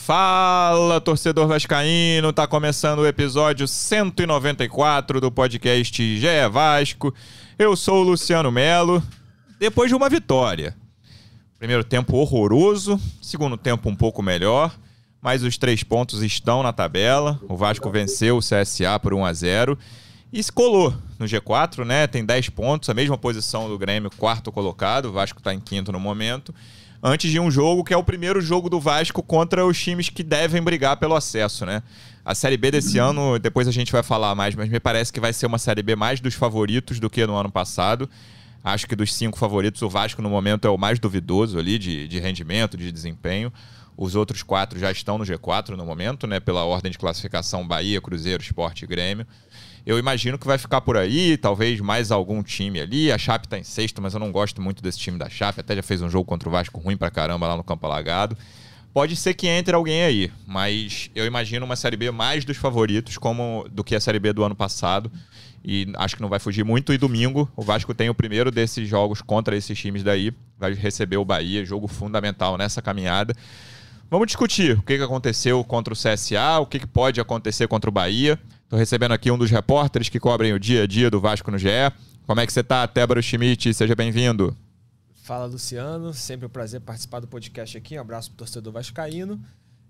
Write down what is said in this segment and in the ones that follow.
Fala, torcedor vascaíno, tá começando o episódio 194 do podcast GE Vasco. Eu sou o Luciano Melo. Depois de uma vitória. Primeiro tempo horroroso, segundo tempo um pouco melhor, mas os três pontos estão na tabela. O Vasco venceu o CSA por 1 a 0 e se colou no G4, né? Tem 10 pontos, a mesma posição do Grêmio, quarto colocado. O Vasco está em quinto no momento antes de um jogo que é o primeiro jogo do Vasco contra os times que devem brigar pelo acesso, né? A Série B desse ano, depois a gente vai falar mais, mas me parece que vai ser uma Série B mais dos favoritos do que no ano passado. Acho que dos cinco favoritos, o Vasco no momento é o mais duvidoso ali de, de rendimento, de desempenho. Os outros quatro já estão no G4 no momento, né? Pela ordem de classificação Bahia, Cruzeiro, Esporte e Grêmio. Eu imagino que vai ficar por aí, talvez mais algum time ali. A Chape está em sexto, mas eu não gosto muito desse time da Chape. Até já fez um jogo contra o Vasco ruim pra caramba lá no Campo Alagado. Pode ser que entre alguém aí, mas eu imagino uma Série B mais dos favoritos como do que a Série B do ano passado. E acho que não vai fugir muito. E domingo, o Vasco tem o primeiro desses jogos contra esses times daí. Vai receber o Bahia, jogo fundamental nessa caminhada. Vamos discutir o que aconteceu contra o CSA, o que pode acontecer contra o Bahia. Estou recebendo aqui um dos repórteres que cobrem o dia a dia do Vasco no GE. Como é que você está, Tébaro Schmidt? Seja bem-vindo. Fala, Luciano. Sempre um prazer participar do podcast aqui. Um abraço para o torcedor vascaíno.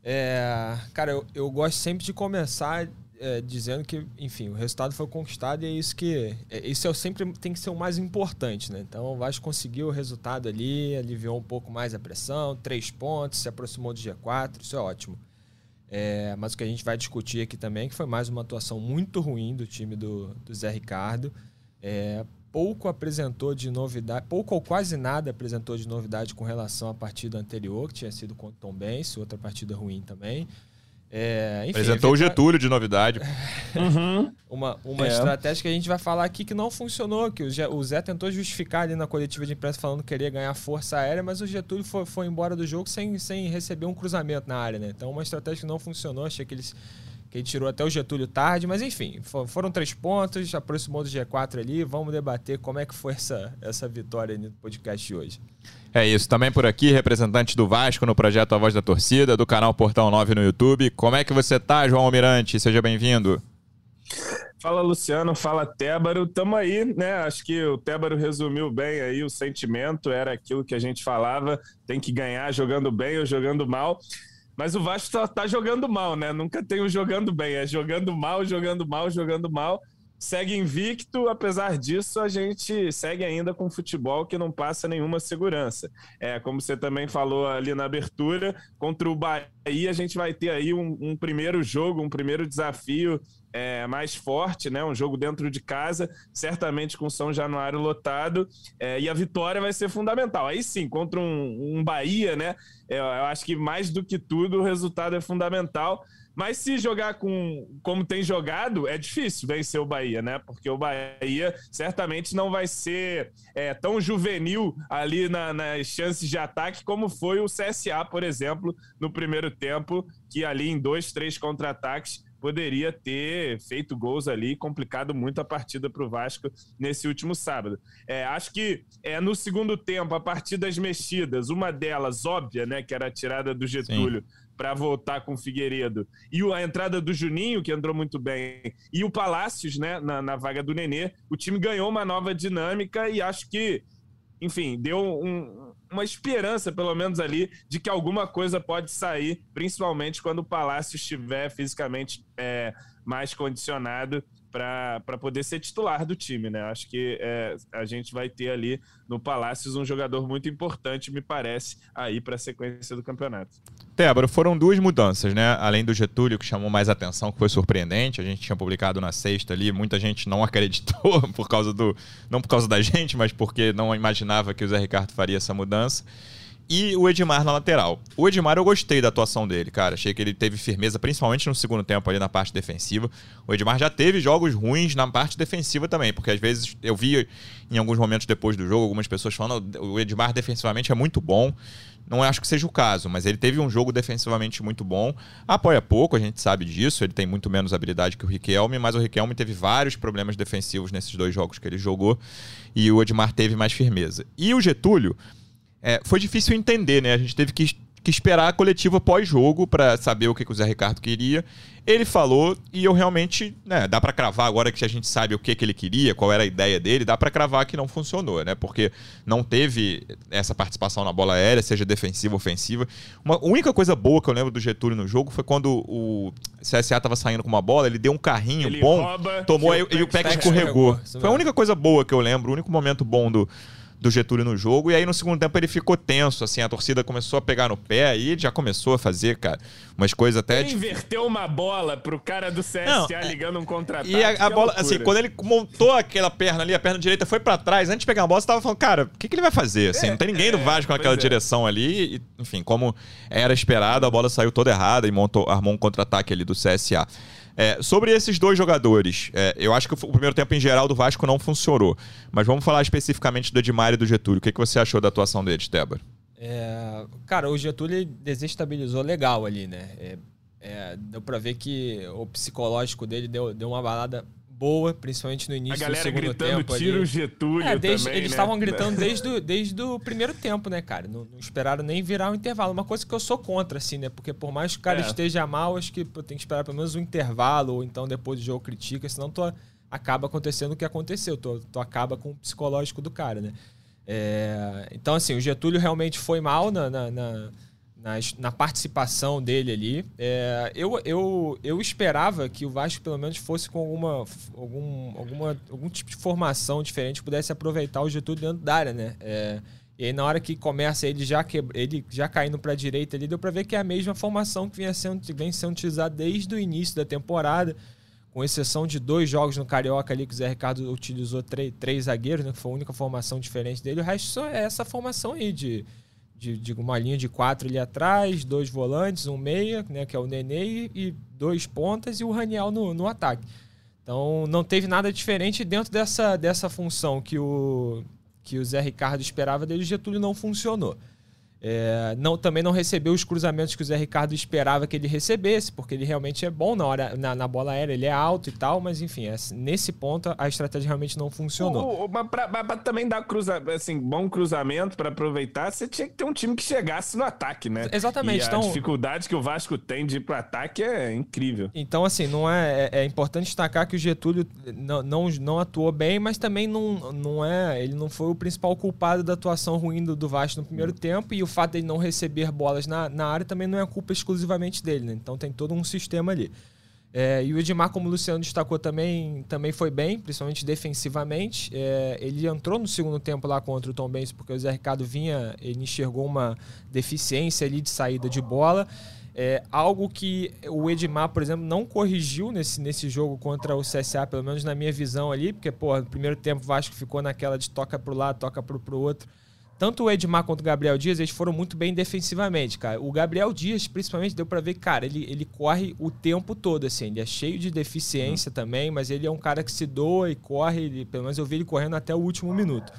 É, cara, eu, eu, gosto sempre de começar é, dizendo que, enfim, o resultado foi conquistado e é isso que. É, isso é sempre tem que ser o mais importante, né? Então o Vasco conseguiu o resultado ali, aliviou um pouco mais a pressão, três pontos, se aproximou do G4, isso é ótimo. É, mas o que a gente vai discutir aqui também é que foi mais uma atuação muito ruim do time do, do Zé Ricardo. É, pouco apresentou de novidade, pouco ou quase nada apresentou de novidade com relação à partida anterior, que tinha sido contra o Tom Benz, outra partida ruim também. É, enfim, Apresentou o Getúlio de novidade. uhum. Uma, uma é. estratégia que a gente vai falar aqui que não funcionou, que o Zé tentou justificar ali na coletiva de imprensa falando que queria ganhar força aérea, mas o Getúlio foi, foi embora do jogo sem, sem receber um cruzamento na área, né? Então uma estratégia que não funcionou, achei que eles que ele tirou até o Getúlio tarde, mas enfim, foram três pontos, aproximou do G4 ali, vamos debater como é que foi essa, essa vitória no podcast de hoje. É isso, também por aqui, representante do Vasco no projeto A Voz da Torcida, do canal Portão 9 no YouTube. Como é que você tá, João Almirante? Seja bem-vindo. Fala Luciano, fala Tébaro, tamo aí, né? Acho que o Tébaro resumiu bem aí o sentimento, era aquilo que a gente falava, tem que ganhar jogando bem ou jogando mal. Mas o Vasco só tá jogando mal, né? Nunca tem o jogando bem, é jogando mal, jogando mal, jogando mal. Segue invicto, apesar disso, a gente segue ainda com futebol que não passa nenhuma segurança. É, como você também falou ali na abertura, contra o Bahia, a gente vai ter aí um, um primeiro jogo, um primeiro desafio é, mais forte, né? Um jogo dentro de casa, certamente com São Januário lotado, é, e a vitória vai ser fundamental. Aí sim, contra um, um Bahia, né? É, eu acho que mais do que tudo o resultado é fundamental. Mas se jogar com como tem jogado, é difícil vencer o Bahia, né? Porque o Bahia certamente não vai ser é, tão juvenil ali na, nas chances de ataque como foi o CSA, por exemplo, no primeiro tempo, que ali em dois, três contra-ataques poderia ter feito gols ali, complicado muito a partida para o Vasco nesse último sábado. É, acho que é, no segundo tempo, a partir das mexidas, uma delas óbvia, né, que era a tirada do Getúlio para voltar com o Figueiredo, e a entrada do Juninho, que entrou muito bem, e o Palácios né, na, na vaga do Nenê, o time ganhou uma nova dinâmica e acho que, enfim, deu um, uma esperança, pelo menos ali, de que alguma coisa pode sair, principalmente quando o Palácio estiver fisicamente é, mais condicionado para poder ser titular do time, né? Acho que é, a gente vai ter ali no Palácios um jogador muito importante, me parece, aí para a sequência do campeonato. Tébora, foram duas mudanças, né? Além do Getúlio, que chamou mais atenção, que foi surpreendente. A gente tinha publicado na sexta ali, muita gente não acreditou por causa do. Não por causa da gente, mas porque não imaginava que o Zé Ricardo faria essa mudança e o Edmar na lateral. O Edmar eu gostei da atuação dele, cara. Achei que ele teve firmeza, principalmente no segundo tempo ali na parte defensiva. O Edmar já teve jogos ruins na parte defensiva também, porque às vezes eu vi em alguns momentos depois do jogo algumas pessoas falando o Edmar defensivamente é muito bom. Não acho que seja o caso, mas ele teve um jogo defensivamente muito bom. Apoia pouco, a gente sabe disso. Ele tem muito menos habilidade que o Riquelme, mas o Riquelme teve vários problemas defensivos nesses dois jogos que ele jogou. E o Edmar teve mais firmeza. E o Getúlio, é, foi difícil entender, né? A gente teve que que esperar a coletiva pós-jogo para saber o que, que o Zé Ricardo queria. Ele falou e eu realmente, né, dá para cravar agora que a gente sabe o que, que ele queria, qual era a ideia dele, dá para cravar que não funcionou, né? Porque não teve essa participação na bola aérea, seja defensiva ou ofensiva. Uma a única coisa boa que eu lembro do Getúlio no jogo foi quando o CSA tava saindo com uma bola, ele deu um carrinho Ele bom, rouba, tomou o e o Peck escorregou. Foi a mesmo. única coisa boa que eu lembro, o único momento bom do do Getúlio no jogo. E aí no segundo tempo ele ficou tenso, assim, a torcida começou a pegar no pé e ele já começou a fazer, cara, umas coisas até Ele de inverteu uma bola pro cara do CSA Não, é- ligando um contra-ataque. E a, a bola, loucura. assim, quando ele montou aquela perna ali, a perna direita foi pra trás, antes de pegar a bola, você tava falando, cara, o que, que ele vai fazer? Assim, É, não tem ninguém do é, Vasco naquela pois é. direção ali. E, enfim, como era esperado, a bola saiu toda errada e montou, armou um contra-ataque ali do CSA. É, sobre esses dois jogadores, é, eu acho que o primeiro tempo em geral do Vasco não funcionou. Mas vamos falar especificamente do Edmar e do Getúlio. O que, que você achou da atuação deles, Débora? É, cara, o Getúlio desestabilizou legal ali, né? É, é, deu pra ver que o psicológico dele deu, deu uma balada boa, principalmente no início do galera segundo gritando tempo. tira ali. o Getúlio É, desde- também, eles né? estavam gritando desde, o- desde o primeiro tempo, né, cara? Não, não esperaram nem virar o intervalo. Uma coisa que eu sou contra, assim, né? Porque por mais que o cara É. esteja mal, acho que tem que esperar pelo menos um intervalo, ou então depois do jogo critica, senão tu acaba acontecendo o que aconteceu. Tu, tu acaba com o psicológico do cara, né? É, então, assim, o Getúlio realmente foi mal na, na, na, na participação dele ali. É, eu, eu, eu esperava que o Vasco pelo menos fosse com alguma, algum, alguma, algum tipo de formação diferente, pudesse aproveitar o Getúlio dentro da área, né? É, e aí na hora que começa ele já, que, ele já caindo para a direita ali, deu para ver que é a mesma formação que vinha sendo, vem sendo utilizada desde o início da temporada com exceção de dois jogos no Carioca ali que o Zé Ricardo utilizou três, três zagueiros, né, que foi a única formação diferente dele, o resto só é essa formação aí de, de, de uma linha de quatro ali atrás, dois volantes, um meia, né, que é o Nenê, e dois pontas e o Raniel no, no ataque. Então não teve nada diferente dentro dessa, dessa função que o, que o Zé Ricardo esperava dele, o Getúlio não funcionou. É, não, também não recebeu os cruzamentos que o Zé Ricardo esperava que ele recebesse, porque ele realmente é bom na, hora, na, na bola aérea, ele é alto e tal, mas enfim, é- nesse ponto a estratégia realmente não funcionou. O- o- mas pra, também dar cruza, assim, bom cruzamento pra aproveitar, você tinha que ter um time que chegasse no ataque, né? Exatamente, E a então- dificuldade que o Vasco tem de ir pro ataque é incrível. Então, assim, não é, é, é importante destacar que o Getúlio não, não, não atuou bem, mas também não, não é. Ele não foi o principal culpado da atuação ruim do, do Vasco no primeiro tempo, e o fato dele não receber bolas na, na área também não é culpa exclusivamente dele, né? Então tem todo um sistema ali. É, e o Edmar, como o Luciano destacou também, também foi bem, principalmente defensivamente. É, ele entrou no segundo tempo lá contra o Tom Benz, porque o Zé Ricardo vinha, ele enxergou uma deficiência ali de saída de bola. É, algo que o Edmar, por exemplo, não corrigiu nesse, nesse jogo contra o CSA, pelo menos na minha visão ali, porque, pô, no primeiro tempo o Vasco ficou naquela de toca pro lado, toca pro, pro outro. Tanto o Edmar quanto o Gabriel Dias, eles foram muito bem defensivamente, cara. O Gabriel Dias, principalmente, deu pra ver que, cara, ele, ele corre o tempo todo, assim. Ele é cheio de deficiência também, mas ele é um cara que se doa e corre, ele- pelo menos eu vi ele correndo até o último minuto.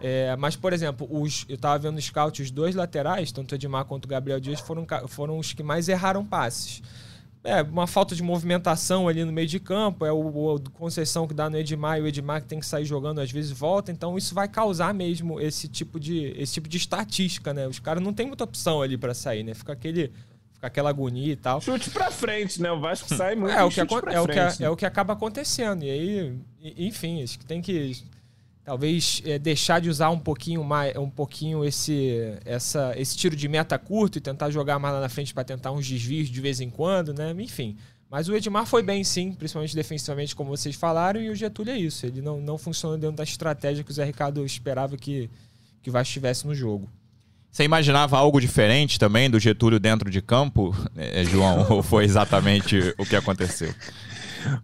É, mas, por exemplo, os, eu tava vendo no scout, os dois laterais, tanto o Edmar quanto o Gabriel Dias, foram, foram os que mais erraram passes. É, uma falta de movimentação ali no meio de campo, é o, o Conceição que dá no Edmar e o Edmar que tem que sair jogando, às vezes volta, então isso vai causar mesmo esse tipo de, esse tipo de estatística, né? Os caras não tem muita opção ali para sair, né? Fica aquele fica aquela agonia e tal. Chute pra frente, né? O Vasco sai muito É o, que, chute acon- pra é, o que, frente, né? é o que acaba acontecendo. E aí, enfim, acho que tem que talvez é, deixar de usar um pouquinho mais, um pouquinho esse, essa, esse tiro de meta curto e tentar jogar mais lá na frente para tentar uns desvios de vez em quando, né? Enfim. Mas o Edmar foi bem, sim, principalmente defensivamente, como vocês falaram, e o Getúlio é isso. Ele não, não funcionou dentro da estratégia que o Zé Ricardo esperava que, que o Vasco no jogo. Você imaginava algo diferente também do Getúlio dentro de campo, eh, João? ou foi exatamente o que aconteceu?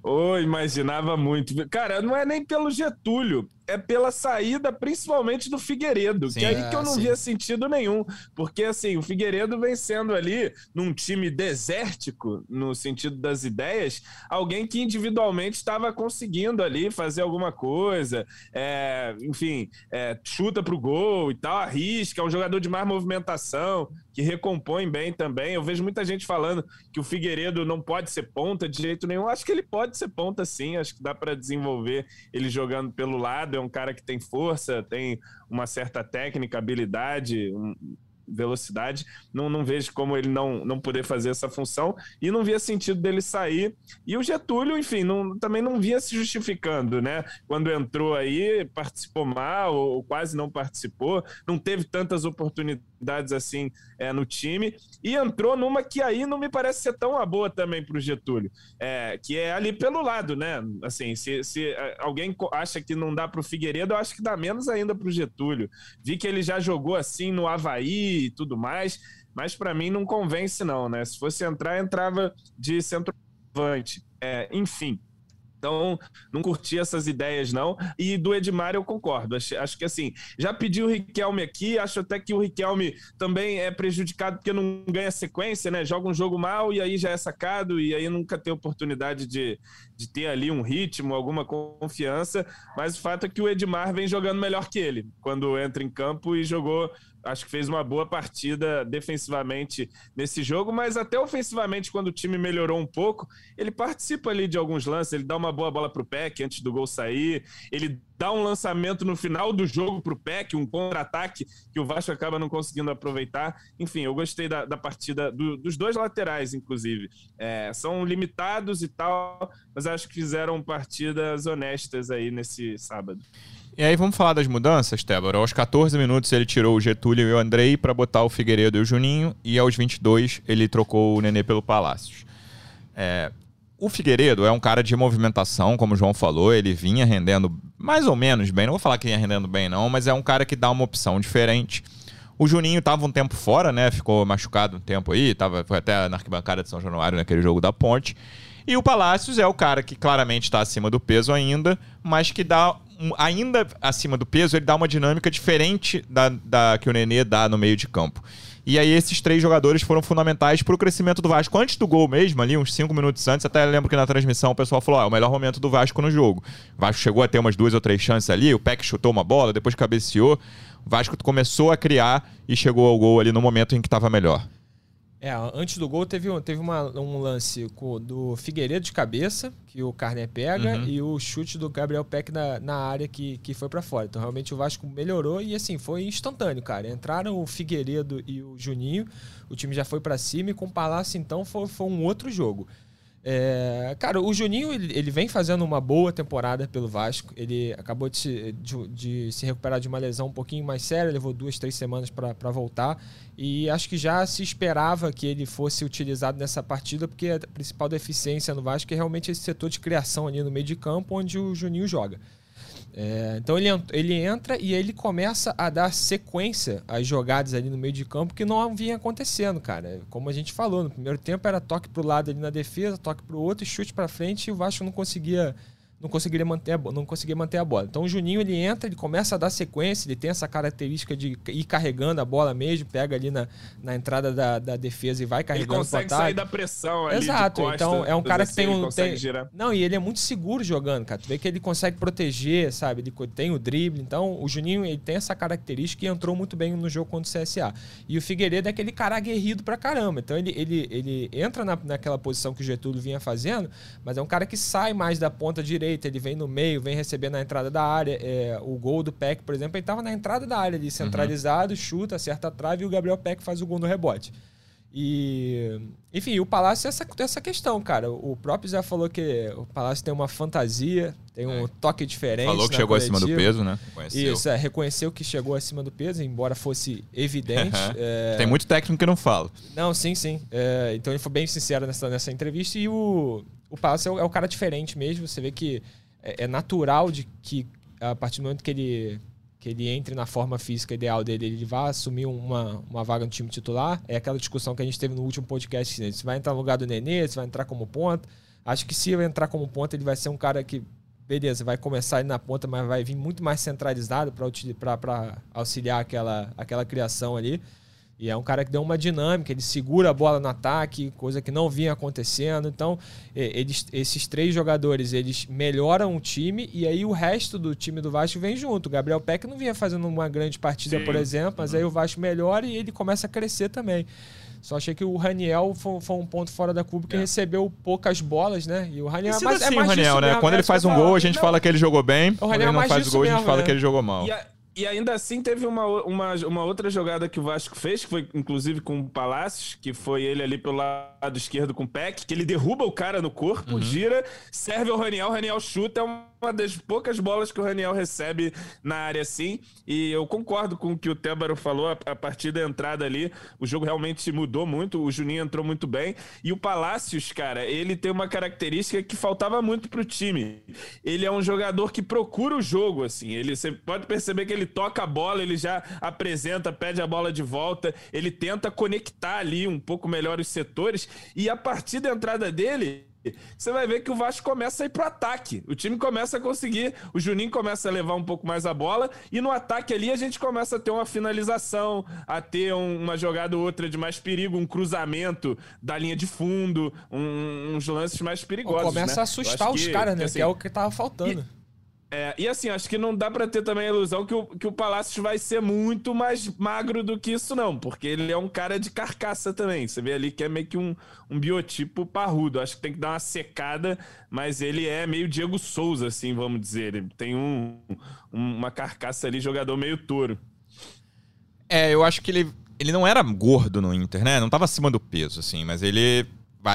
Ô, imaginava muito. Cara, não é nem pelo Getúlio, é pela saída, principalmente do Figueiredo, Sim. que é aí que eu não sim. via sentido nenhum. Porque, assim, o Figueiredo vem sendo ali, num time desértico, no sentido das ideias, alguém que individualmente estava conseguindo ali fazer alguma coisa, é, enfim, é, chuta pro gol e tal, arrisca, é um jogador de mais movimentação, que recompõe bem também. Eu vejo muita gente falando que o Figueiredo não pode ser ponta de jeito nenhum. Acho que ele pode ser ponta sim, acho que dá para desenvolver ele jogando pelo lado. É um cara que tem força, tem uma certa técnica, habilidade, um- velocidade. Não, não vejo como ele não, não poder fazer essa função e não via sentido dele sair. E o Getúlio, enfim, não, também não vinha se justificando, né? Quando entrou aí, participou mal ou quase não participou, não teve tantas oportunidades assim é, no time e entrou numa que aí não me parece ser tão a boa também para o Getúlio, é, que é ali pelo lado, né? Assim, se, se é, alguém acha que não dá para o Figueiredo, eu acho que dá menos ainda para o Getúlio. Vi que ele já jogou assim no Havaí e tudo mais, mas para mim não convence não, né? Se fosse entrar, entrava de centroavante. É, enfim, então, não curti essas ideias, não. E do Edmar eu concordo. Acho, acho, que assim, já pedi o Riquelme aqui, acho até que o Riquelme também é prejudicado porque não ganha sequência, né? Joga um jogo mal e aí já é sacado, e aí nunca tem oportunidade de, de ter ali um ritmo, alguma confiança. Mas o fato é que o Edmar vem jogando melhor que ele quando entra em campo e jogou acho que fez uma boa partida defensivamente nesse jogo, mas até ofensivamente, quando o time melhorou um pouco, ele participa ali de alguns lances, ele dá uma boa bola para o Peck antes do gol sair, ele dá um lançamento no final do jogo para o Peck, um contra-ataque que o Vasco acaba não conseguindo aproveitar. Enfim, eu gostei da, da partida do, dos dois laterais, inclusive. É, são limitados e tal, mas acho que fizeram partidas honestas aí nesse sábado. E aí vamos falar das mudanças, Tébora. Aos 14 minutos ele tirou o Getúlio e o Andrei para botar o Figueiredo e o Juninho, e aos 22 ele trocou o Nenê pelo Palácios. É, o Figueiredo é um cara de movimentação, como o João falou, ele vinha rendendo mais ou menos bem, não vou falar que vinha rendendo bem não, mas é um cara que dá uma opção diferente. O Juninho estava um tempo fora, né? Ficou machucado um tempo aí, tava, foi até na arquibancada de São Januário naquele jogo da Ponte. E o Palácios é o cara que claramente está acima do peso ainda, mas que dá ainda acima do peso, ele dá uma dinâmica diferente da, da que o Nenê dá no meio de campo. E aí esses três jogadores foram fundamentais para o crescimento do Vasco. Antes do gol mesmo, ali, uns cinco minutos antes, até lembro que na transmissão o pessoal falou: ah, é o melhor momento do Vasco no jogo. O Vasco chegou a ter umas duas ou três chances ali, o Peck chutou uma bola, depois cabeceou. O Vasco começou a criar e chegou ao gol ali no momento em que estava melhor. É, antes do gol teve, teve uma, um lance do Figueiredo de cabeça, que o Carné pega, uhum. e o chute do Gabriel Peck na, na área que, que foi para fora. Então realmente o Vasco melhorou e assim, foi instantâneo, cara. Entraram o Figueiredo e o Juninho, o time já foi para cima e com o Palácio então foi, foi um outro jogo. É, cara, o Juninho ele, ele, vem fazendo uma boa temporada pelo Vasco. Ele acabou de de, de se, recuperar de uma lesão um pouquinho mais séria, levou duas, três semanas para voltar. E acho que já se esperava que ele fosse utilizado nessa partida, porque a principal deficiência no Vasco é realmente esse setor de criação ali no meio de campo, onde o Juninho joga. É, então ele, ele entra e ele começa a dar sequência às jogadas ali no meio de campo que não vinha acontecendo, cara. Como a gente falou, no primeiro tempo era toque pro lado ali na defesa, toque pro outro, chute para frente e o Vasco não conseguia não conseguiria manter a, não conseguia manter a bola. Então o Juninho ele entra, ele começa a dar sequência, ele tem essa característica de ir carregando a bola mesmo, pega ali na, na entrada da, da defesa e vai carregando. Ele consegue sair da pressão ali Exato. Costa, então é um cara que tem um tem... não e ele é muito seguro jogando, cara. Tu vê que ele consegue proteger, sabe? Ele tem o drible. Então o Juninho ele tem essa característica e entrou muito bem no jogo contra o CSA. E o Figueiredo é aquele cara aguerrido pra caramba. Então ele, ele, ele entra na, naquela posição que o Getúlio vinha fazendo, mas é um cara que sai mais da ponta direita direita, ele vem no meio, vem receber na entrada da área. É, o gol do Peck, por exemplo, ele estava na entrada da área ali, centralizado, uhum. chuta, acerta a trave e o Gabriel Peck faz o gol no rebote. E, enfim, o Palácio é essa, essa questão, cara. O próprio Zé falou que o Palácio tem uma fantasia, tem um é. toque diferente. Falou que chegou coletiva. acima do peso, né? Reconheceu. Isso, é, reconheceu que chegou acima do peso, embora fosse evidente. é... Tem muito técnico que não fala. Não, sim, sim. É, então ele foi bem sincero nessa, nessa entrevista e o, o Palácio é o, é o cara diferente mesmo. Você vê que é, é natural de que a partir do momento que ele que ele entre na forma física ideal dele, ele vai assumir uma, uma vaga no time titular. É aquela discussão que a gente teve no último podcast. Né? Se vai entrar no lugar do Nenê, se vai entrar como ponta. Acho que se ele entrar como ponta, ele vai ser um cara que, beleza, vai começar ali na ponta, mas vai vir muito mais centralizado para auxiliar aquela, aquela criação ali. E é um cara que deu uma dinâmica, ele segura a bola no ataque, coisa que não vinha acontecendo. Então, eles, esses três jogadores, eles melhoram o time e aí o resto do time do Vasco vem junto. O Gabriel Peck não vinha fazendo uma grande partida, Sim. por exemplo, mas aí o Vasco melhora e ele começa a crescer também. Só achei que o Raniel foi, foi um ponto fora da curva que é. recebeu poucas bolas, né? E o Raniel é mais, assim, é mais o Raniel, né? Quando ele faz um gol, a gente não. fala que ele jogou bem. O Raniel Quando ele não faz o gol, mesmo, a gente fala né? que ele jogou mal. E, a, E ainda assim teve uma, uma, uma outra jogada que o Vasco fez, que foi inclusive com o Palácios, que foi ele ali pelo lado esquerdo com o Peck, que ele derruba o cara no corpo, uhum. gira, serve ao Raniel, o Raniel chuta, é uma das poucas bolas que o Raniel recebe na área assim. E eu concordo com o que o Tébaro falou, a, partir da entrada ali, o jogo realmente mudou muito, o Juninho entrou muito bem. E o Palácios, cara, ele tem uma característica que faltava muito pro time. Ele é um jogador que procura o jogo, assim. Ele, você pode perceber que ele toca a bola, ele já apresenta, pede a bola de volta, ele tenta conectar ali um pouco melhor os setores e a partir da entrada dele, você vai ver que o Vasco começa a ir pro ataque. O time começa a conseguir, o Juninho começa a levar um pouco mais a bola e no ataque ali a gente começa a ter uma finalização, a ter uma jogada ou outra de mais perigo, um cruzamento da linha de fundo, um, uns lances mais perigosos. Começa né? a assustar os caras, né? Assim, que é o que tava faltando. E... É, e assim, acho que não dá para ter também a ilusão que o, que o Palácios vai ser muito mais magro do que isso, não, porque ele é um cara de carcaça também. Você vê ali que é meio que um, um biotipo parrudo. Acho que tem que dar uma secada, mas ele é meio Diego Souza, assim, vamos dizer. Ele tem um, um, uma carcaça ali, jogador meio touro. É, eu acho que ele, ele não era gordo no Inter, né? Não tava acima do peso, assim, mas ele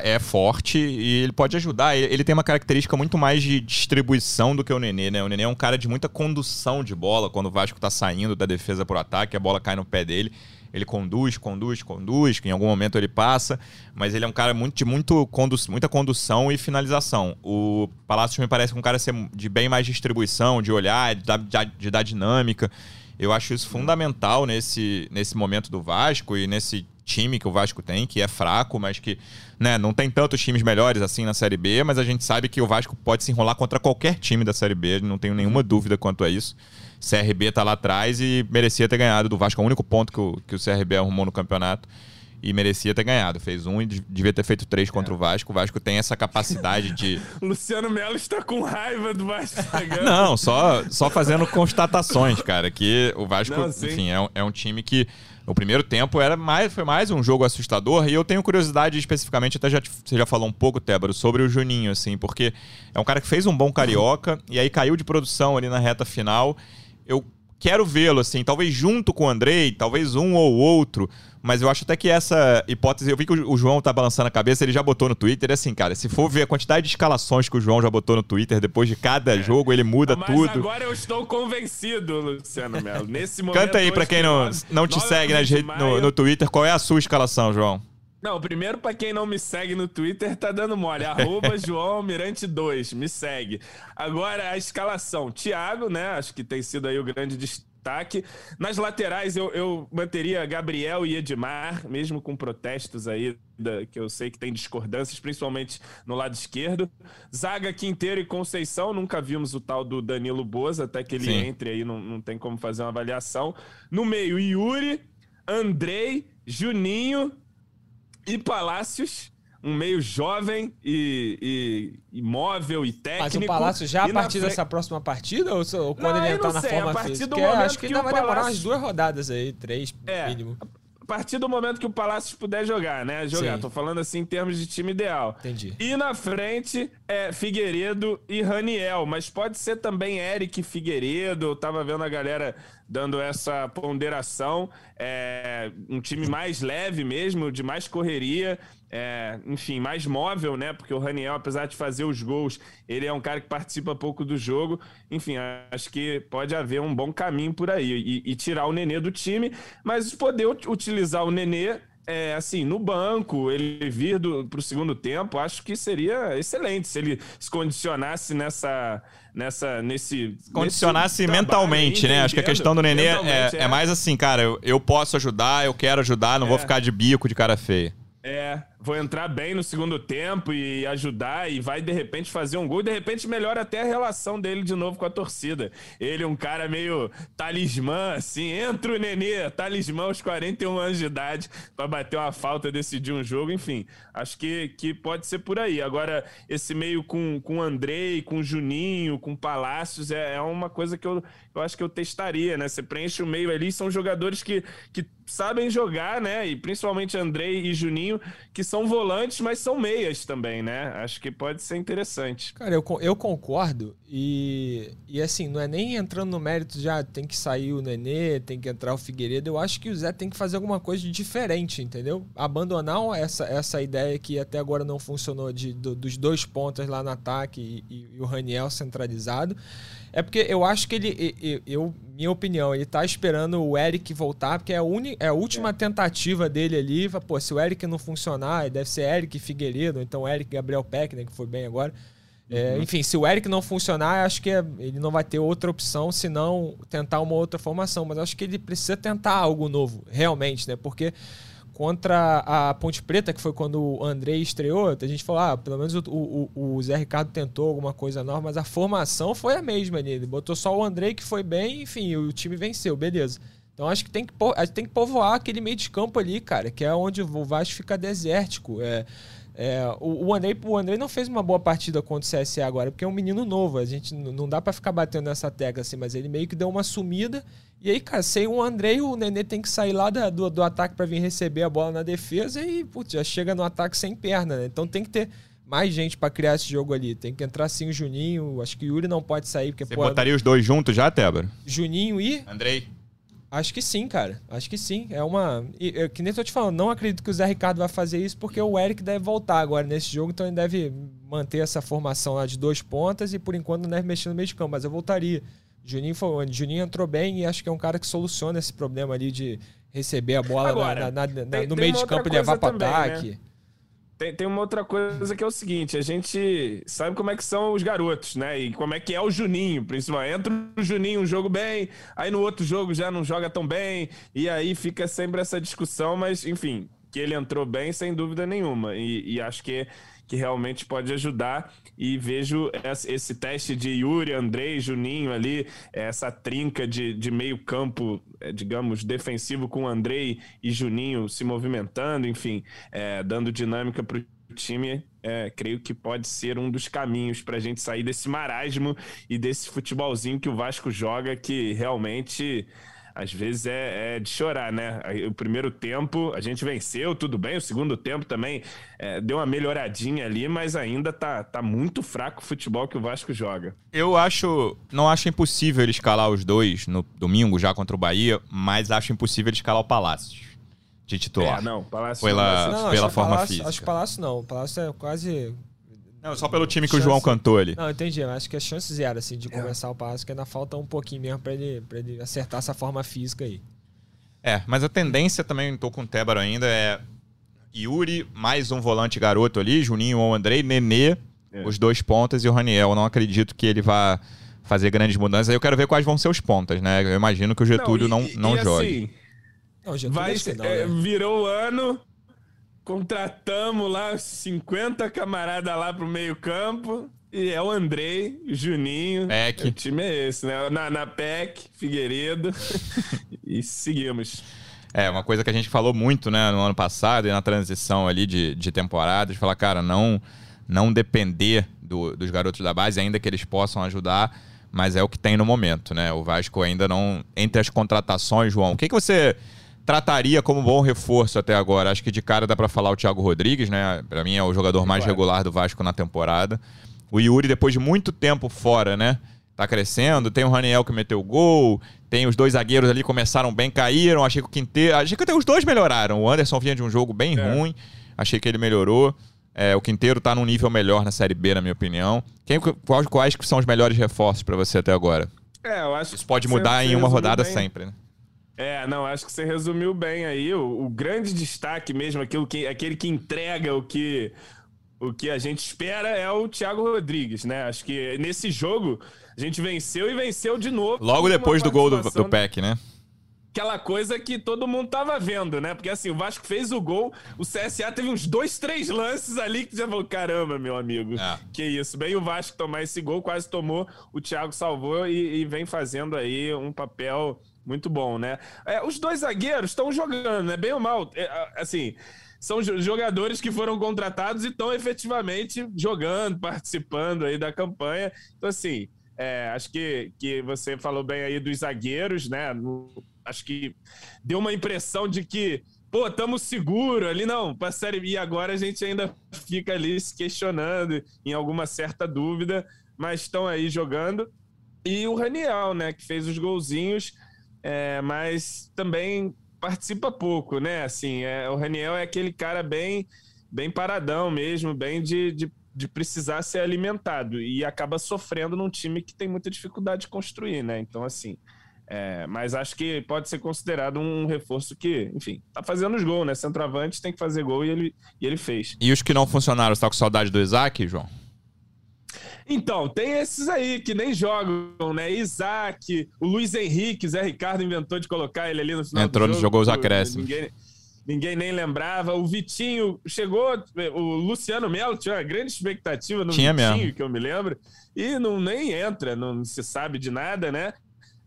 é forte e ele pode ajudar. Ele, tem uma característica muito mais de distribuição do que o Nenê, né? O Nenê é um cara de muita condução de bola. Quando o Vasco tá saindo da defesa pro ataque, a bola cai no pé dele. Ele conduz, conduz, conduz, que em algum momento ele passa, mas ele é um cara muito, de muito condu muita condução e finalização. O Palácio me parece um cara de bem mais distribuição, de olhar, de dar, de dar dinâmica. Eu acho isso fundamental nesse, nesse momento do Vasco e nesse time que o Vasco tem, que é fraco, mas que né, não tem tantos times melhores assim na Série B, mas a gente sabe que o Vasco pode se enrolar contra qualquer time da Série B, não tenho nenhuma dúvida quanto a isso. CRB tá lá atrás e merecia ter ganhado do Vasco, é o único ponto que o, que o CRB arrumou no campeonato e merecia ter ganhado. Fez um e devia ter feito três contra é. o Vasco. O Vasco tem essa capacidade de. Luciano Melo está com raiva do Vasco. Não, só, só fazendo constatações, cara. Que o Vasco, Não, enfim, é um, é um time que o primeiro tempo era mais, foi mais um jogo assustador e eu tenho curiosidade especificamente, até já, você já falou um pouco, Tébaro, sobre o Juninho, assim, porque é um cara que fez um bom carioca e aí caiu de produção ali na reta final. Eu quero vê-lo, assim, talvez junto com o Andrei, talvez um ou outro, mas eu acho até que essa hipótese, eu vi que o João tá balançando a cabeça, ele já botou no Twitter, assim, cara, se for ver a quantidade de escalações que o João já botou no Twitter, depois de cada é. jogo, ele muda mas tudo. Agora eu estou convencido, Luciano Melo, nesse momento... Canta aí pra quem não, não te segue nas no, no Twitter, qual é a sua escalação, João? Não, primeiro para quem não me segue no Twitter, tá dando mole. Arroba João Almirante 2, me segue. Agora a escalação. Thiago, né? Acho que tem sido aí o grande destaque. Nas laterais eu, eu manteria Gabriel e Edmar, mesmo com protestos aí, da, que eu sei que tem discordâncias, principalmente no lado esquerdo. Zaga Quinteiro e Conceição, nunca vimos o tal do Danilo Boza, até que ele Sim. entre aí, não, não tem como fazer uma avaliação. No meio, Yuri, Andrei, Juninho e Palácios um meio jovem e, e, móvel e técnico. Mas o Palácio já a partir dessa próxima partida? Ou, ou quando não, ele entrar na forma a partir física? Do momento acho que, que ainda vai Palácio... demorar umas duas rodadas aí, três é, mínimo. Partir do momento que o Palácio puder jogar, né? Jogar, Sim. tô falando assim em termos de time ideal. Entendi. E na frente é Figueiredo e Raniel, mas pode ser também Eric Figueiredo. Eu tava vendo a galera dando essa ponderação. É, um time mais leve mesmo, de mais correria é, enfim, mais móvel, né? Porque o Raniel, apesar de fazer os gols, ele é um cara que participa pouco do jogo. Enfim, acho que pode haver um bom caminho por aí e, e tirar o Nenê do time, mas poder utilizar o Nenê é, assim, no banco, ele vir para o segundo tempo, acho que seria excelente se ele se condicionasse nessa. nessa nesse. Condicionasse nesse mentalmente, né? Acho que a questão do Nenê é, é, é, mais assim, cara, eu, eu posso ajudar, eu quero ajudar, não vou é. ficar de bico de cara feia. É, vou entrar bem no segundo tempo e ajudar e vai de repente fazer um gol. De repente melhora até a relação dele de novo com a torcida. Ele um cara meio talismã, assim, entra o Nenê, talismã aos 41 anos de idade para bater uma falta, decidir um jogo, enfim. Acho que, que pode ser por aí. Agora, esse meio com, com Andrei, com Juninho, com Palácios, é, é uma coisa que eu, eu acho que eu testaria, né? Você preenche o meio ali, são jogadores que, que sabem jogar, né? E principalmente Andrei e Juninho, que são volantes, mas são meias também, né? Acho que pode ser interessante. Cara, eu, eu concordo. E, e assim, não é nem entrando no mérito já tem que sair o Nenê, tem que entrar o Figueiredo. Eu acho que o Zé tem que fazer alguma coisa diferente, entendeu? Abandonar essa, essa ideia que até agora não funcionou de, do, dos dois pontas lá no ataque e, e, e o Raniel centralizado. É porque eu acho que ele, eu, minha opinião, ele tá esperando o Eric voltar, porque é a, uni, é a última é. tentativa dele ali. Pô, se o Eric não funcionar, deve ser Eric Figueiredo, então Eric Gabriel Peck, né, que foi bem agora. É, uhum. Enfim, se o Eric não funcionar, acho que é, ele não vai ter outra opção senão tentar uma outra formação. Mas acho que ele precisa tentar algo novo, realmente, né? Porque contra a Ponte Preta, que foi quando o Andrei estreou, a gente falou, ah, pelo menos o, o, o, Zé Ricardo tentou alguma coisa nova, mas a formação foi a mesma ali. Ele botou só o Andrei que foi bem, enfim, o time venceu, beleza. Então acho que tem que, tem que povoar aquele meio de campo ali, cara, que é onde o Vasco fica desértico. É, é, o, o, Andrei, o Andrei não fez uma boa partida contra o CSA agora, porque é um menino novo. A gente não dá para ficar batendo nessa tecla assim, mas ele meio que deu uma sumida. E aí, cara, sem o Andrei, o Nenê tem que sair lá da, do, do ataque para vir receber a bola na defesa e, putz, já chega no ataque sem perna, né? Então tem que ter mais gente para criar esse jogo ali. Tem que entrar sim o Juninho. Acho que o Yuri não pode sair. Porque, Você pô, botaria os dois juntos já, Tébora? Juninho e. Andrei. Acho que sim, cara. Acho que sim. É uma. Eu, que nem tô te falando, não acredito que o Zé Ricardo vai fazer isso, porque o Eric deve voltar agora nesse jogo, então ele deve manter essa formação lá de dois pontas e por enquanto não deve mexer no meio de campo, mas eu voltaria. Juninho, foi, Juninho entrou bem e acho que é um cara que soluciona esse problema ali de receber a bola agora, na, na, na, tem, no meio de campo e levar para né? ataque. Né? Tem, tem uma outra coisa que é o seguinte: a gente sabe como é que são os garotos, né? E como é que é o Juninho, principalmente. Entra o Juninho um jogo bem, aí no outro jogo já não joga tão bem, e aí fica sempre essa discussão, mas enfim, que ele entrou bem, sem dúvida nenhuma. E, e acho que que realmente pode ajudar. E vejo esse teste de Yuri, Andrei, Juninho ali, essa trinca de, de meio campo, é, digamos, defensivo com Andrei e Juninho se movimentando, enfim, é, dando dinâmica para o time, é, creio que pode ser um dos caminhos para a gente sair desse marasmo e desse futebolzinho que o Vasco joga, que realmente às vezes é, é, de chorar, né? O primeiro tempo a gente venceu, tudo bem. O segundo tempo também é, deu uma melhoradinha ali, mas ainda tá, tá muito fraco o futebol que o Vasco joga. Eu acho. Não acho impossível ele escalar os dois no domingo já contra o Bahia, mas acho impossível ele escalar o Palácio de titular. É, não, Palácio pela, não, pela forma Palácio, física. Acho que Palácio não. O Palácio é quase não, só pelo time que chance... o João cantou ali. Não, entendi. Acho que é chance zero, assim, de é. começar o passo, que ainda falta um pouquinho mesmo pra ele, pra ele acertar essa forma física aí. É, mas a tendência também, tô com o Tébaro ainda, é Yuri, mais um volante garoto ali, Juninho ou Andrei, Nenê, é. os dois pontas e o Raniel. Eu não acredito que ele vá fazer grandes mudanças. Aí eu quero ver quais vão ser os pontas, né? Eu imagino que o Getúlio não, e, não, não e jogue. Assim, não, o Getúlio vai, não, é, né? Virou o ano, Contratamos lá 50 camaradas lá pro meio campo. E é o Andrei, Juninho. PEC. O time é esse, né? Na, na PEC, Figueiredo. e seguimos. É, uma coisa que a gente falou muito, né, no ano passado e na transição ali de, de temporada, de falar, cara, não, não depender do, dos garotos da base, ainda que eles possam ajudar, mas é o que tem no momento, né? O Vasco ainda não. Entre as contratações, João, o que, que você trataria como bom reforço até agora. Acho que de cara dá para falar o Thiago Rodrigues, né? Para mim é o jogador mais regular do Vasco na temporada. O Yuri, depois de muito tempo fora, né? Tá crescendo. Tem o Raniel que meteu gol. Tem os dois zagueiros ali começaram bem, caíram. Achei que o Quinteiro. Achei que até os dois melhoraram. O Anderson vinha de um jogo bem é. ruim. Achei que ele melhorou. É, o Quinteiro tá num nível melhor na Série B, na minha opinião. Quem, quais, quais são os melhores reforços para você até agora? É, eu acho Isso pode mudar em uma rodada bem. sempre, né? É, não, acho que você resumiu bem aí. O, o, grande destaque mesmo, aquilo que, aquele que entrega o que, o que a gente espera é o Thiago Rodrigues, né? Acho que nesse jogo a gente venceu e venceu de novo. Logo depois do gol do, do PEC, né? Aquela coisa que todo mundo tava vendo, né? Porque assim, o Vasco fez o gol, o CSA teve uns dois, três lances ali que já falou: caramba, meu amigo, é. que isso. Bem o Vasco tomar esse gol, quase tomou, o Thiago salvou e, e vem fazendo aí um papel muito bom, né? É, os dois zagueiros estão jogando, né? Bem ou mal, é, assim, são jogadores que foram contratados e estão efetivamente jogando, participando aí da campanha. Então, assim, é, acho que, que você falou bem aí dos zagueiros, né? No, acho que deu uma impressão de que pô, tamo seguro ali, não, pra Série B. E agora a gente ainda fica ali se questionando, em alguma certa dúvida, mas estão aí jogando. E o Raniel, né, que fez os golzinhos, é, mas também participa pouco, né? Assim, é, o Raniel é aquele cara bem, bem paradão mesmo, bem de, de, de, precisar ser alimentado e acaba sofrendo num time que tem muita dificuldade de construir, né? Então, assim, é, mas acho que pode ser considerado um reforço que, enfim, tá fazendo os gols, né? Centroavante tem que fazer gol e ele, e ele fez. E os que não funcionaram, você tá com saudade do Isaac, João? Então, tem esses aí que nem jogam, né? Isaac, o Luiz Henrique, Zé Ricardo inventou de colocar ele ali no final Entrou, do jogo. jogou os acréscimos. Ninguém, ninguém nem lembrava. O Vitinho chegou, o Luciano Melo tinha uma grande expectativa no tinha Vitinho, mesmo. que eu me lembro, e não nem entra, não se sabe de nada, né?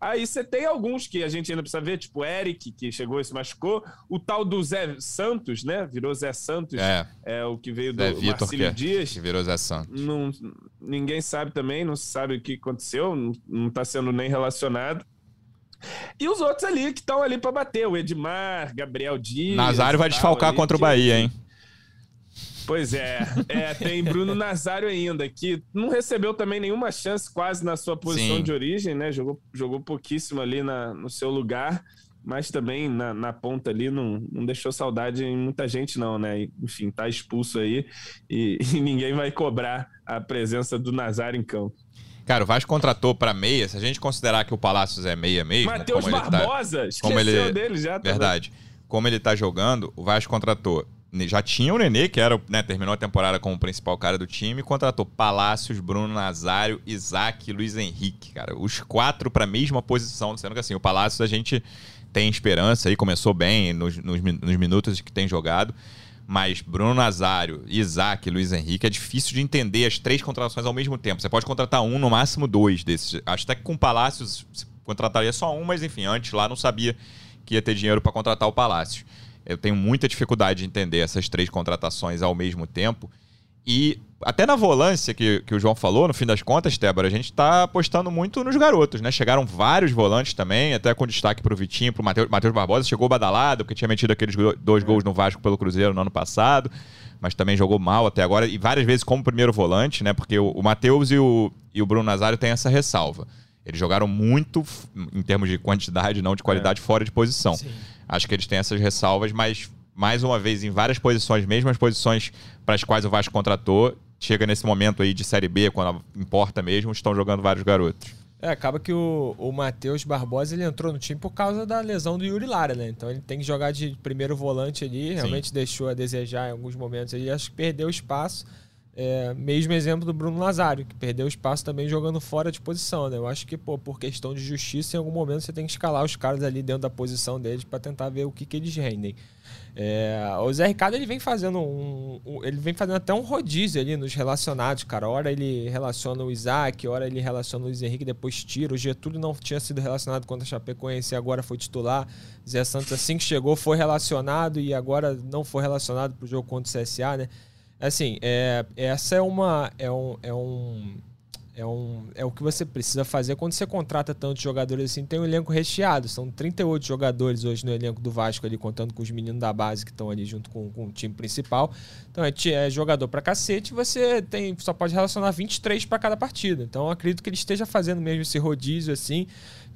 Aí você tem alguns que a gente ainda precisa ver, tipo o Eric, que chegou e se machucou. O tal do Zé Santos, né? Virou Zé Santos. É. É o que veio do Zé Vitor, Marcílio que, é- Dias. que virou Zé Santos. Não, ninguém sabe também, não se sabe o que aconteceu, não, não tá sendo nem relacionado. E os outros ali que estão ali para bater, o Edmar, Gabriel Dias. Nazário vai desfalcar ali, contra o Bahia, hein? Pois é, é, tem Bruno Nazário ainda, que não recebeu também nenhuma chance quase na sua posição Sim. de origem, né? Jogou, jogou pouquíssimo ali na, no seu lugar, mas também na, na ponta ali não, não deixou saudade em muita gente, não, né? Enfim, tá expulso aí e, e ninguém vai cobrar a presença do Nazário em campo. Cara, o Vasco contratou pra meia, se a gente considerar que o Palácios é meia mesmo, Matheus como ele tá- Barbosa, esqueceu como ele- dele já. tá Verdade. Como ele tá jogando, o Vasco contratou. Já tinha o Nenê, que era, né, terminou a temporada como o principal cara do time, contratou Palácios, Bruno Nazário, Isaac e Luiz Henrique, cara. Os quatro pra mesma posição, sendo que assim, o Palácios a gente tem esperança aí, começou bem nos, nos nos minutos que tem jogado. Mas Bruno Nazário, Isaac e Luiz Henrique é difícil de entender as três contratações ao mesmo tempo. Você pode contratar um, no máximo dois desses. Acho até que com Palácios contrataria só um, mas enfim, antes lá não sabia que ia ter dinheiro para contratar o Palácio. Eu tenho muita dificuldade de entender essas três contratações ao mesmo tempo. E até na volância que, que o João falou, no fim das contas, Tébora, a gente tá apostando muito nos garotos, né? Chegaram vários volantes também, até com destaque pro Vitinho, pro Matheus Matheus Barbosa, chegou badalado, porque tinha metido aqueles dois gols no Vasco pelo Cruzeiro no ano passado, mas também jogou mal até agora, e várias vezes como primeiro volante, né? Porque o, o Matheus e o, e o Bruno Nazário têm essa ressalva. Eles jogaram muito, em termos de quantidade, não de qualidade, fora de posição. Sim. Acho que eles têm essas ressalvas, mas mais uma vez em várias posições, mesmas posições para as quais o Vasco contratou, chega nesse momento aí de Série B, quando importa mesmo, estão jogando vários garotos. É, acaba que o, o Matheus Barbosa ele entrou no time por causa da lesão do Yuri Lara, né? Então ele tem que jogar de primeiro volante ali, realmente deixou a desejar em alguns momentos ali, acho que perdeu espaço. É, mesmo exemplo do Bruno Nazário, que perdeu espaço também jogando fora de posição, né? Eu acho que, pô, por questão de justiça, em algum momento você tem que escalar os caras ali dentro da posição deles para tentar ver o que, que eles rendem. É, o Zé Ricardo ele vem fazendo um, um- ele vem fazendo até um rodízio ali nos relacionados, cara. Hora ele relaciona o Isaac, hora ele relaciona o Luiz Henrique, depois tira. O Getúlio não tinha sido relacionado contra a Chapecoense e agora foi titular. Zé Santos assim que chegou foi relacionado e agora não foi relacionado pro jogo contra o CSA, né? Assim, é, essa é uma é um, é um é, um, é o que você precisa fazer quando você contrata tantos jogadores assim. Tem um elenco recheado. São 38 jogadores hoje no elenco do Vasco, ali, contando com os meninos da base que estão ali junto com, com o time principal. Então é, é jogador pra cacete. Você tem, só pode relacionar 23 para cada partida. Então acredito que ele esteja fazendo mesmo esse rodízio assim.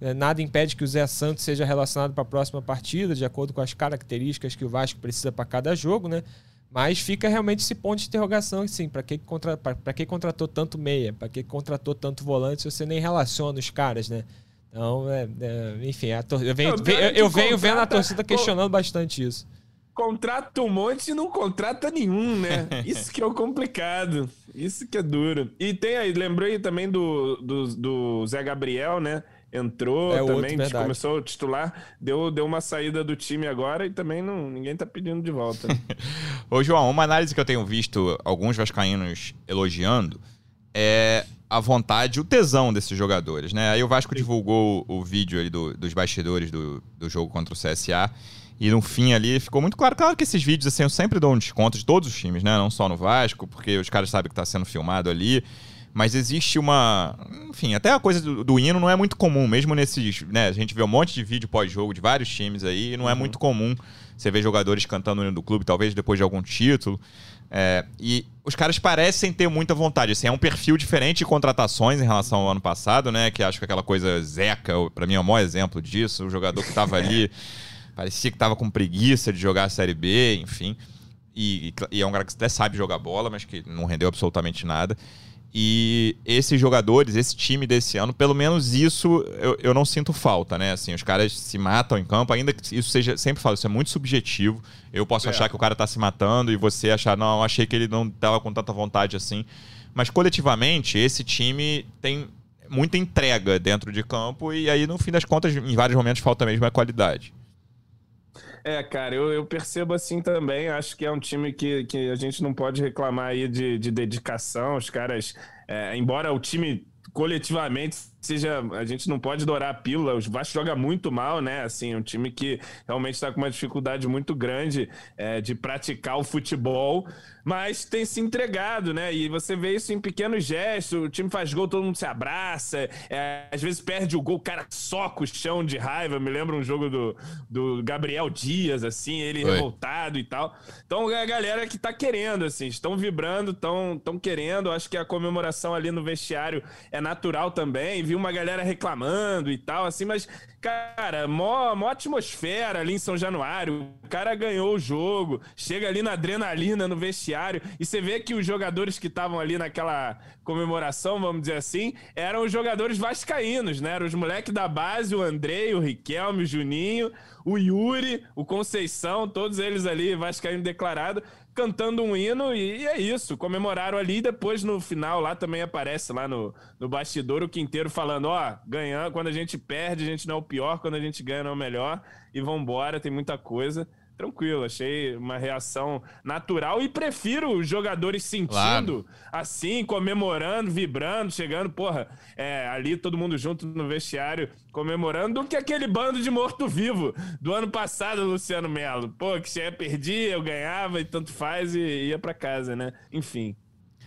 É, Nada impede que o Zé Santos seja relacionado para a próxima partida, de acordo com as características que o Vasco precisa para cada jogo, né? Mas fica realmente esse ponto de interrogação, assim, para que, contra, pra, pra que contratou tanto meia? Para que contratou tanto volante se você nem relaciona os caras, né? Então, é, é, enfim, a tor- eu venho, eu, eu venho vendo a contrata- torcida questionando bastante isso. Contrata um monte e não contrata nenhum, né? Isso que é o complicado. Isso que é duro. E tem aí, lembrou aí também do, do, do Zé Gabriel, né? Entrou É, o outro, também, verdade. começou a titular, deu, deu uma saída do time agora e também não, ninguém tá pedindo de volta. né? Ô, João, uma análise que eu tenho visto alguns vascaínos elogiando é a vontade, o tesão desses jogadores, né? Aí o Vasco divulgou o, o vídeo ali do- dos bastidores do, do jogo contra o CSA e no fim ali ficou muito claro, claro que esses vídeos assim eu sempre dou um desconto de todos os times, né? Não só no Vasco, porque os caras sabem que tá sendo filmado ali, Mas existe uma. Enfim, até a coisa do, do hino não é muito comum, mesmo nesses. Né, a gente vê um monte de vídeo pós-jogo de vários times aí, e não é uhum. muito comum você ver jogadores cantando o hino do clube, talvez depois de algum título. É, e os caras parecem ter muita vontade. Assim, é um perfil diferente de contratações em relação ao ano passado, né? Que acho que aquela coisa Zeca, para mim é o maior exemplo disso. O jogador que estava ali parecia que estava com preguiça de jogar a Série B, enfim. E, e, é um cara que até sabe jogar bola, mas que não rendeu absolutamente nada. E esses jogadores, esse time desse ano, pelo menos isso eu, eu não sinto falta, né? Assim, os caras se matam em campo, ainda que isso seja, sempre falo, isso é muito subjetivo. Eu posso é. achar que o cara tá se matando e você achar, não, achei que ele não tava com tanta vontade assim. Mas coletivamente, esse time tem muita entrega dentro de campo e aí, no fim das contas, em vários momentos falta mesmo a qualidade. É, cara, eu, eu, percebo assim também. Acho que é um time que, que a gente não pode reclamar aí de, de dedicação. Os caras, é, embora o time coletivamente seja, a gente não pode dourar a pílula. O Vasco joga muito mal, né? Assim, é um time que realmente está com uma dificuldade muito grande é, de praticar o futebol mas tem se entregado, né? E você vê isso em pequenos gestos. O time faz gol, todo mundo se abraça. É, às vezes perde o gol, o cara soca o chão de raiva. Me lembra um jogo do, do Gabriel Dias, assim, ele Oi. revoltado e tal. Então a galera que tá querendo, assim, estão vibrando, estão tão querendo. Acho que a comemoração ali no vestiário é natural também. Uma galera reclamando e tal, assim, mas Cara, mó, mó atmosfera ali em São Januário. O cara ganhou o jogo, chega ali na adrenalina no vestiário. E você vê que os jogadores que estavam ali naquela comemoração, vamos dizer assim, eram os jogadores vascaínos, né? Eram os moleques da base, o Andrei, o Riquelme, o Juninho, o Yuri, o Conceição, todos eles ali, vascaíno declarado cantando um hino e é isso. Comemoraram ali e depois no final lá também aparece lá no, no bastidor o Quinteiro falando: ó, ganhando, quando a gente perde, a gente não é o pior, quando a gente ganha, não é o melhor. E vambora, tem muita coisa tranquilo, achei uma reação natural e prefiro os jogadores sentindo claro. assim, comemorando, vibrando, chegando, porra, é, ali todo mundo junto no vestiário comemorando, do que aquele bando de morto-vivo do ano passado, Luciano Melo. Pô, que você perdia, eu ganhava e tanto faz e ia para casa, né? Enfim.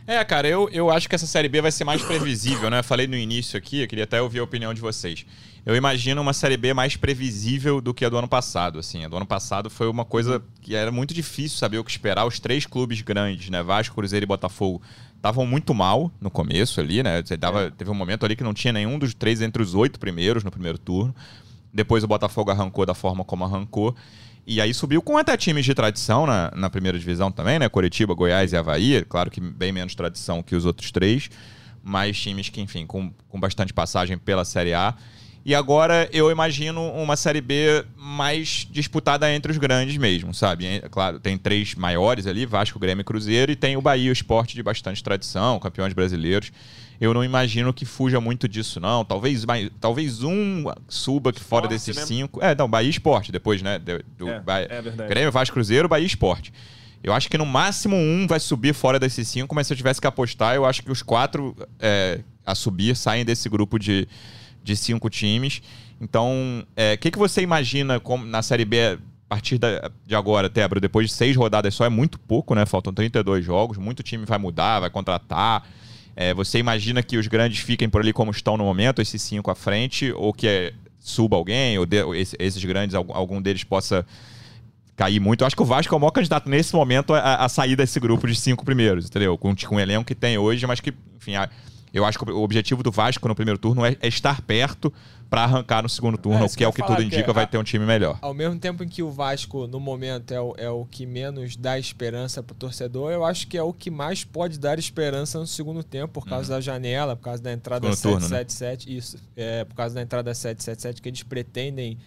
É, cara, eu, eu acho que essa Série B vai ser mais previsível, né? Falei no início aqui, eu queria até ouvir a opinião de vocês. Eu imagino uma Série B mais previsível do que a do ano passado, assim. A do ano passado foi uma coisa que era muito difícil saber o que esperar. Os três clubes grandes, né? Vasco, Cruzeiro e Botafogo, estavam muito mal no começo ali, né? É. Teve um momento ali que não tinha nenhum dos três entre os oito primeiros no primeiro turno. Depois o Botafogo arrancou da forma como arrancou. E aí subiu com até times de tradição na, na primeira divisão também, né? Curitiba, Goiás e Havaí. Claro que bem menos tradição que os outros três. Mas times que, enfim, com, com bastante passagem pela Série A. E agora eu imagino uma Série B mais disputada entre os grandes mesmo, sabe? É, claro, tem três maiores ali, Vasco, Grêmio e Cruzeiro, e tem o Bahia, o esporte de bastante tradição, campeões brasileiros. Eu não imagino que fuja muito disso, não. Talvez, talvez um suba que fora desses né? cinco. É, não, Bahia Esporte, depois, né? Do, é, Bahia, é verdade. Grêmio, Vasco, Cruzeiro, Bahia Esporte. Eu acho que no máximo um vai subir fora desses cinco, mas se eu tivesse que apostar, eu acho que os quatro é, a subir saem desse grupo de, de cinco times. Então, o é, que, que você imagina como, na Série B a partir da, de agora, Tebro? Depois de seis rodadas só é muito pouco, né? Faltam 32 jogos, muito time vai mudar, vai contratar. É, você imagina que os grandes fiquem por ali como estão no momento, esses cinco à frente, ou que é, suba alguém, ou, de, esses grandes, algum deles possa cair muito. Eu acho que o Vasco é o maior candidato nesse momento a, a sair desse grupo de cinco primeiros, entendeu? Com, com o elenco que tem hoje, mas que, enfim, a, eu acho que o objetivo do Vasco no primeiro turno é, é estar perto para arrancar no segundo turno, é, que é o que tudo indica, que, vai ter um time melhor. Ao mesmo tempo em que o Vasco, no momento, é o, é o que menos dá esperança para o torcedor, eu acho que é o que mais pode dar esperança no segundo tempo, por causa uhum. da janela, por causa da entrada segundo 777. Turno, né? Isso, é, por causa da entrada 777, que eles pretendem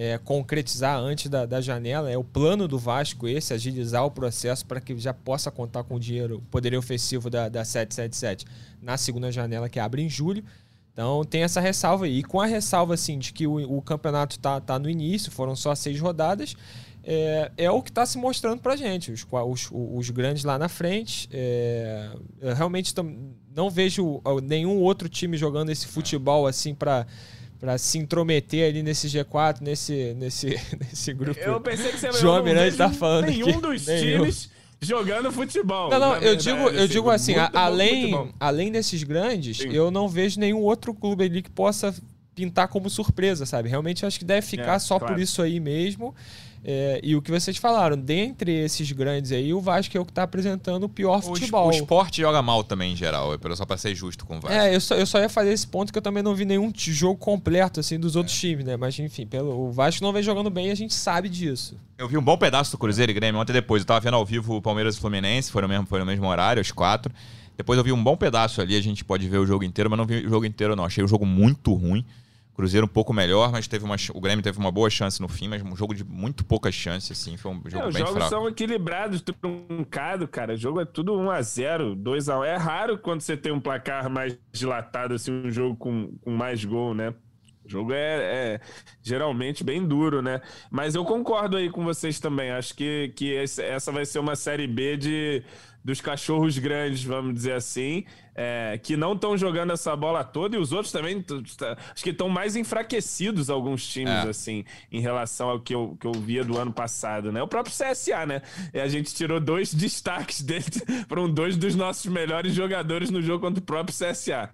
é, concretizar antes da, da janela. É o plano do Vasco esse, agilizar o processo para que já possa contar com o dinheiro, poder ofensivo da, da 777 na segunda janela, que abre em julho. Então tem essa ressalva aí. E com a ressalva assim, de que o, o campeonato está tá no início, foram só seis rodadas, é, é o que está se mostrando para gente. Os, os, os, grandes lá na frente. É, realmente não vejo nenhum outro time jogando esse futebol assim para para se intrometer ali nesse G4, nesse, nesse, nesse grupo. Eu pensei que você João Miranda está falando nenhum dos nenhum. times jogando futebol. Não, não, eu verdade, digo, eu assim, digo assim, além, além desses grandes, Sim. eu não vejo nenhum outro clube ali que possa pintar como surpresa, sabe? Realmente acho que deve ficar é, só claro. por isso aí mesmo. É, e o que vocês falaram, dentre esses grandes aí, o Vasco é o que está apresentando o pior o futebol. O esporte joga mal também, em geral, só para ser justo com o Vasco. É, eu só, eu só ia fazer esse ponto que eu também não vi nenhum jogo completo assim dos outros é. times, né? Mas enfim, pelo, o Vasco não vem jogando bem e a gente sabe disso. Eu vi um bom pedaço do Cruzeiro e Grêmio ontem depois. Eu tava vendo ao vivo o Palmeiras e Fluminense, foi no mesmo, foi no mesmo horário, às quatro. Depois eu vi um bom pedaço ali, a gente pode ver o jogo inteiro, mas não vi o jogo inteiro não. Achei o jogo muito ruim. Cruzeiro um pouco melhor, mas teve uma, o Grêmio teve uma boa chance no fim, mas um jogo de muito poucas chances, assim, foi um jogo é, bem fraco. Os jogos são equilibrados, truncado, cara. O jogo é tudo 1 a 0 2 a 1 É raro quando você tem um placar mais dilatado, assim, um jogo com, com mais gol, né? O jogo é, é, geralmente bem duro, né? Mas eu concordo aí com vocês também. Acho que, que essa vai ser uma série B de dos cachorros grandes, vamos dizer assim, é, que não estão jogando essa bola toda, e os outros também acho que estão mais enfraquecidos, alguns times, é. assim, em relação ao que eu, que eu via do ano passado, né? O próprio CSA, né? E a gente tirou dois destaques dele, foram dois dos nossos melhores jogadores no jogo contra o próprio CSA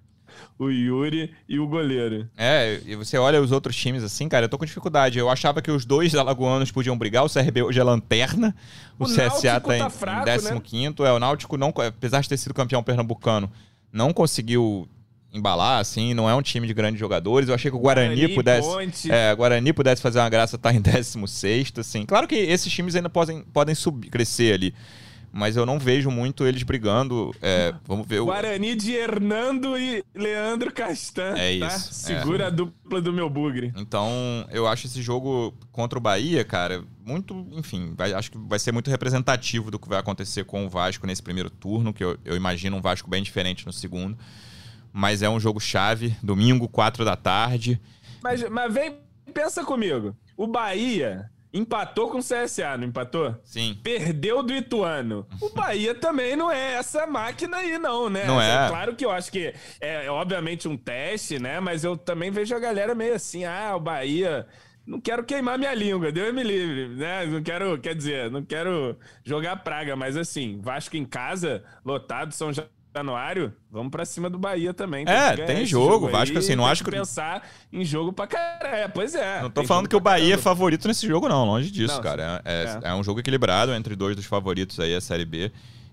o Yuri e o goleiro. É, e você olha os outros times assim, cara, eu tô com dificuldade. Eu achava que os dois alagoanos podiam brigar, o CRB hoje é lanterna, o, o CSA tá, em, fraco, em 15 né? é, o Náutico não, apesar de ter sido campeão pernambucano, não conseguiu embalar, assim, não é um time de grandes jogadores. Eu achei que o Guarani, Guarani pudesse. É, Guarani pudesse fazer uma graça, tá em 16, assim. Claro que esses times ainda podem, podem subir, crescer ali mas eu não vejo muito eles brigando. É, vamos ver. Guarani de Hernando e Leandro Castan. É tá? isso. Segura é. a dupla do meu bugre. Então, eu acho esse jogo contra o Bahia, cara, muito. Enfim, vai, acho que vai ser muito representativo do que vai acontecer com o Vasco nesse primeiro turno, que eu, eu imagino um Vasco bem diferente no segundo. Mas é um jogo chave, domingo, 4 da tarde. Mas, mas vem, pensa comigo. O Bahia Empatou com o CSA, não empatou? Sim. Perdeu do Ituano. O Bahia também não é essa máquina aí, não, né? Não é. Claro que eu acho que é, é obviamente um teste, né? Mas eu também vejo a galera meio assim, ah, o Bahia não quero queimar minha língua, Deus me livre, né? Não quero, quer dizer, não quero jogar praga, mas assim, Vasco em casa, lotado, São Januário, vamos para cima do Bahia também. Tem é, tem jogo. jogo Vasco, assim, não acho que. pensar em jogo pra caralho. É, pois é. Não tô falando que o Bahia é favorito nesse jogo, não. Longe disso, não, cara. É, é, é, um jogo equilibrado entre dois dos favoritos aí, a Série B.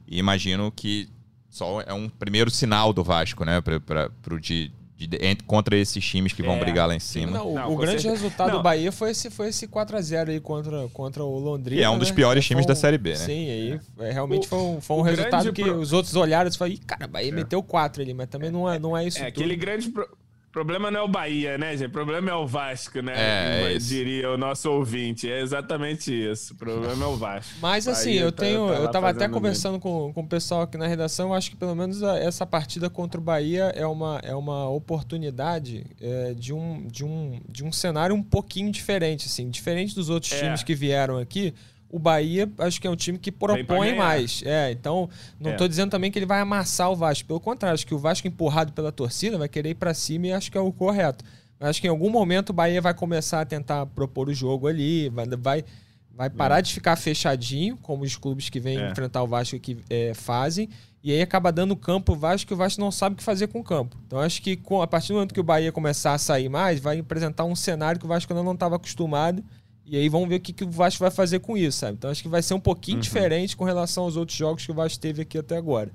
E imagino que só é um primeiro sinal do Vasco, né? Pra, pra, pro de, de, contra esses times que vão é. brigar lá em cima. Não, não, o grande certeza. resultado não. do Bahia foi esse, foi esse 4x0 aí contra, contra o Londrina. E é um dos né? piores times um, da Série B, né? Sim, aí é, realmente o, foi um, foi um resultado que pro... os outros olharam e falaram, cara, Bahia é. meteu 4 ali, mas também não é, não é isso. É, tudo. aquele grande. Pro problema não é o Bahia, né, gente? O problema é o Vasco, né? É, é diria o nosso ouvinte. É exatamente isso. O problema é o Vasco. Mas assim, eu tá, tenho. Tá eu tava até conversando com, com o pessoal aqui na redação. Eu acho que pelo menos essa partida contra o Bahia é uma, é uma oportunidade é, de, um, de, um, de um cenário um pouquinho diferente, assim. Diferente dos outros é. times que vieram aqui o Bahia acho que é um time que propõe mais. É, então não estou é. dizendo também que ele vai amassar o Vasco. Pelo contrário, acho que o Vasco empurrado pela torcida vai querer ir para cima e acho que é o correto. Mas acho que em algum momento o Bahia vai começar a tentar propor o jogo ali, vai, vai, vai parar é. de ficar fechadinho, como os clubes que vêm é. enfrentar o Vasco que é, fazem, e aí acaba dando campo o Vasco que o Vasco não sabe o que fazer com o campo. Então acho que com, a partir do momento que o Bahia começar a sair mais, vai apresentar um cenário que o Vasco ainda não estava acostumado e aí vamos ver o que, que o Vasco vai fazer com isso, sabe? Então acho que vai ser um pouquinho uhum. diferente com relação aos outros jogos que o Vasco teve aqui até agora.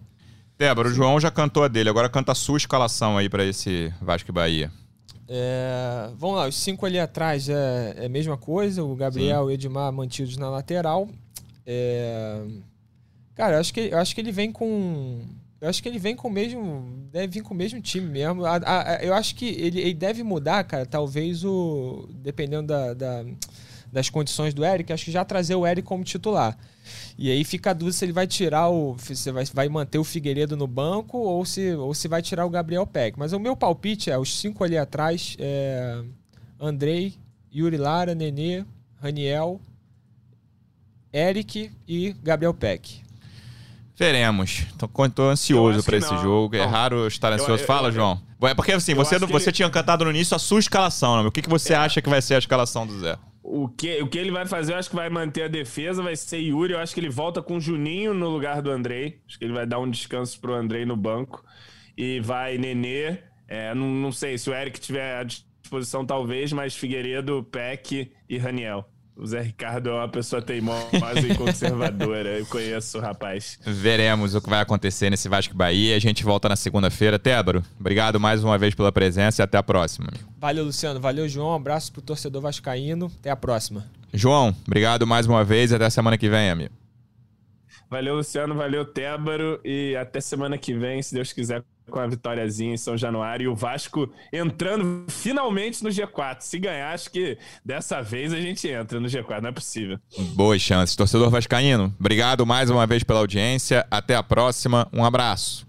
Débora, o João já cantou a dele, agora canta a sua escalação aí para esse Vasco e Bahia. É, vamos lá, os cinco ali atrás é, é a mesma coisa, o Gabriel e o Edmar mantidos na lateral. É, cara, eu acho, que, eu acho que ele vem com. Eu acho que ele vem com o mesmo. Deve vir com o mesmo time mesmo. A, a, eu acho que ele, ele, deve mudar, cara, talvez o. Dependendo da, da das condições do Eric, acho que já trazer o Eric como titular. E aí fica a dúvida se ele vai tirar o. Se vai, vai manter o Figueiredo no banco ou se, ou se vai tirar o Gabriel Peck. Mas o meu palpite é os cinco ali atrás: é Andrei, Yuri Lara, Nenê, Raniel, Eric e Gabriel Peck. Veremos. Tô, ansioso para esse jogo. É raro estar ansioso. Eu, Fala, eu, João. É porque assim, você, você tinha cantado no início a sua escalação, né? O que, que você é. acha que vai ser a escalação do Zé? O que, o que ele vai fazer, eu acho que vai manter a defesa, vai ser Yuri. Eu acho que ele volta com o Juninho no lugar do Andrei. Acho que ele vai dar um descanso pro Andrei no banco. E vai Nenê. É, não, não sei se o Eric tiver à disposição, talvez, mas Figueiredo, Peck e Raniel. O Zé Ricardo é uma pessoa teimosa e conservadora. Eu conheço o rapaz. Veremos o que vai acontecer nesse Vasco Bahia. A gente volta na segunda-feira. Tébaro, obrigado mais uma vez pela presença e até a próxima. Valeu, Luciano. Valeu, João. Um abraço pro torcedor vascaíno. Até a próxima. João, obrigado mais uma vez e até a semana que vem, amigo. Valeu, Luciano. Valeu, Tébaro. E até semana que vem, se Deus quiser, com a vitóriazinha em São Januário e o Vasco entrando finalmente no G4. Se ganhar, acho que dessa vez a gente entra no G4, não é possível. Boas chances. Torcedor Vascaíno, obrigado mais uma vez pela audiência. Até a próxima. Um abraço.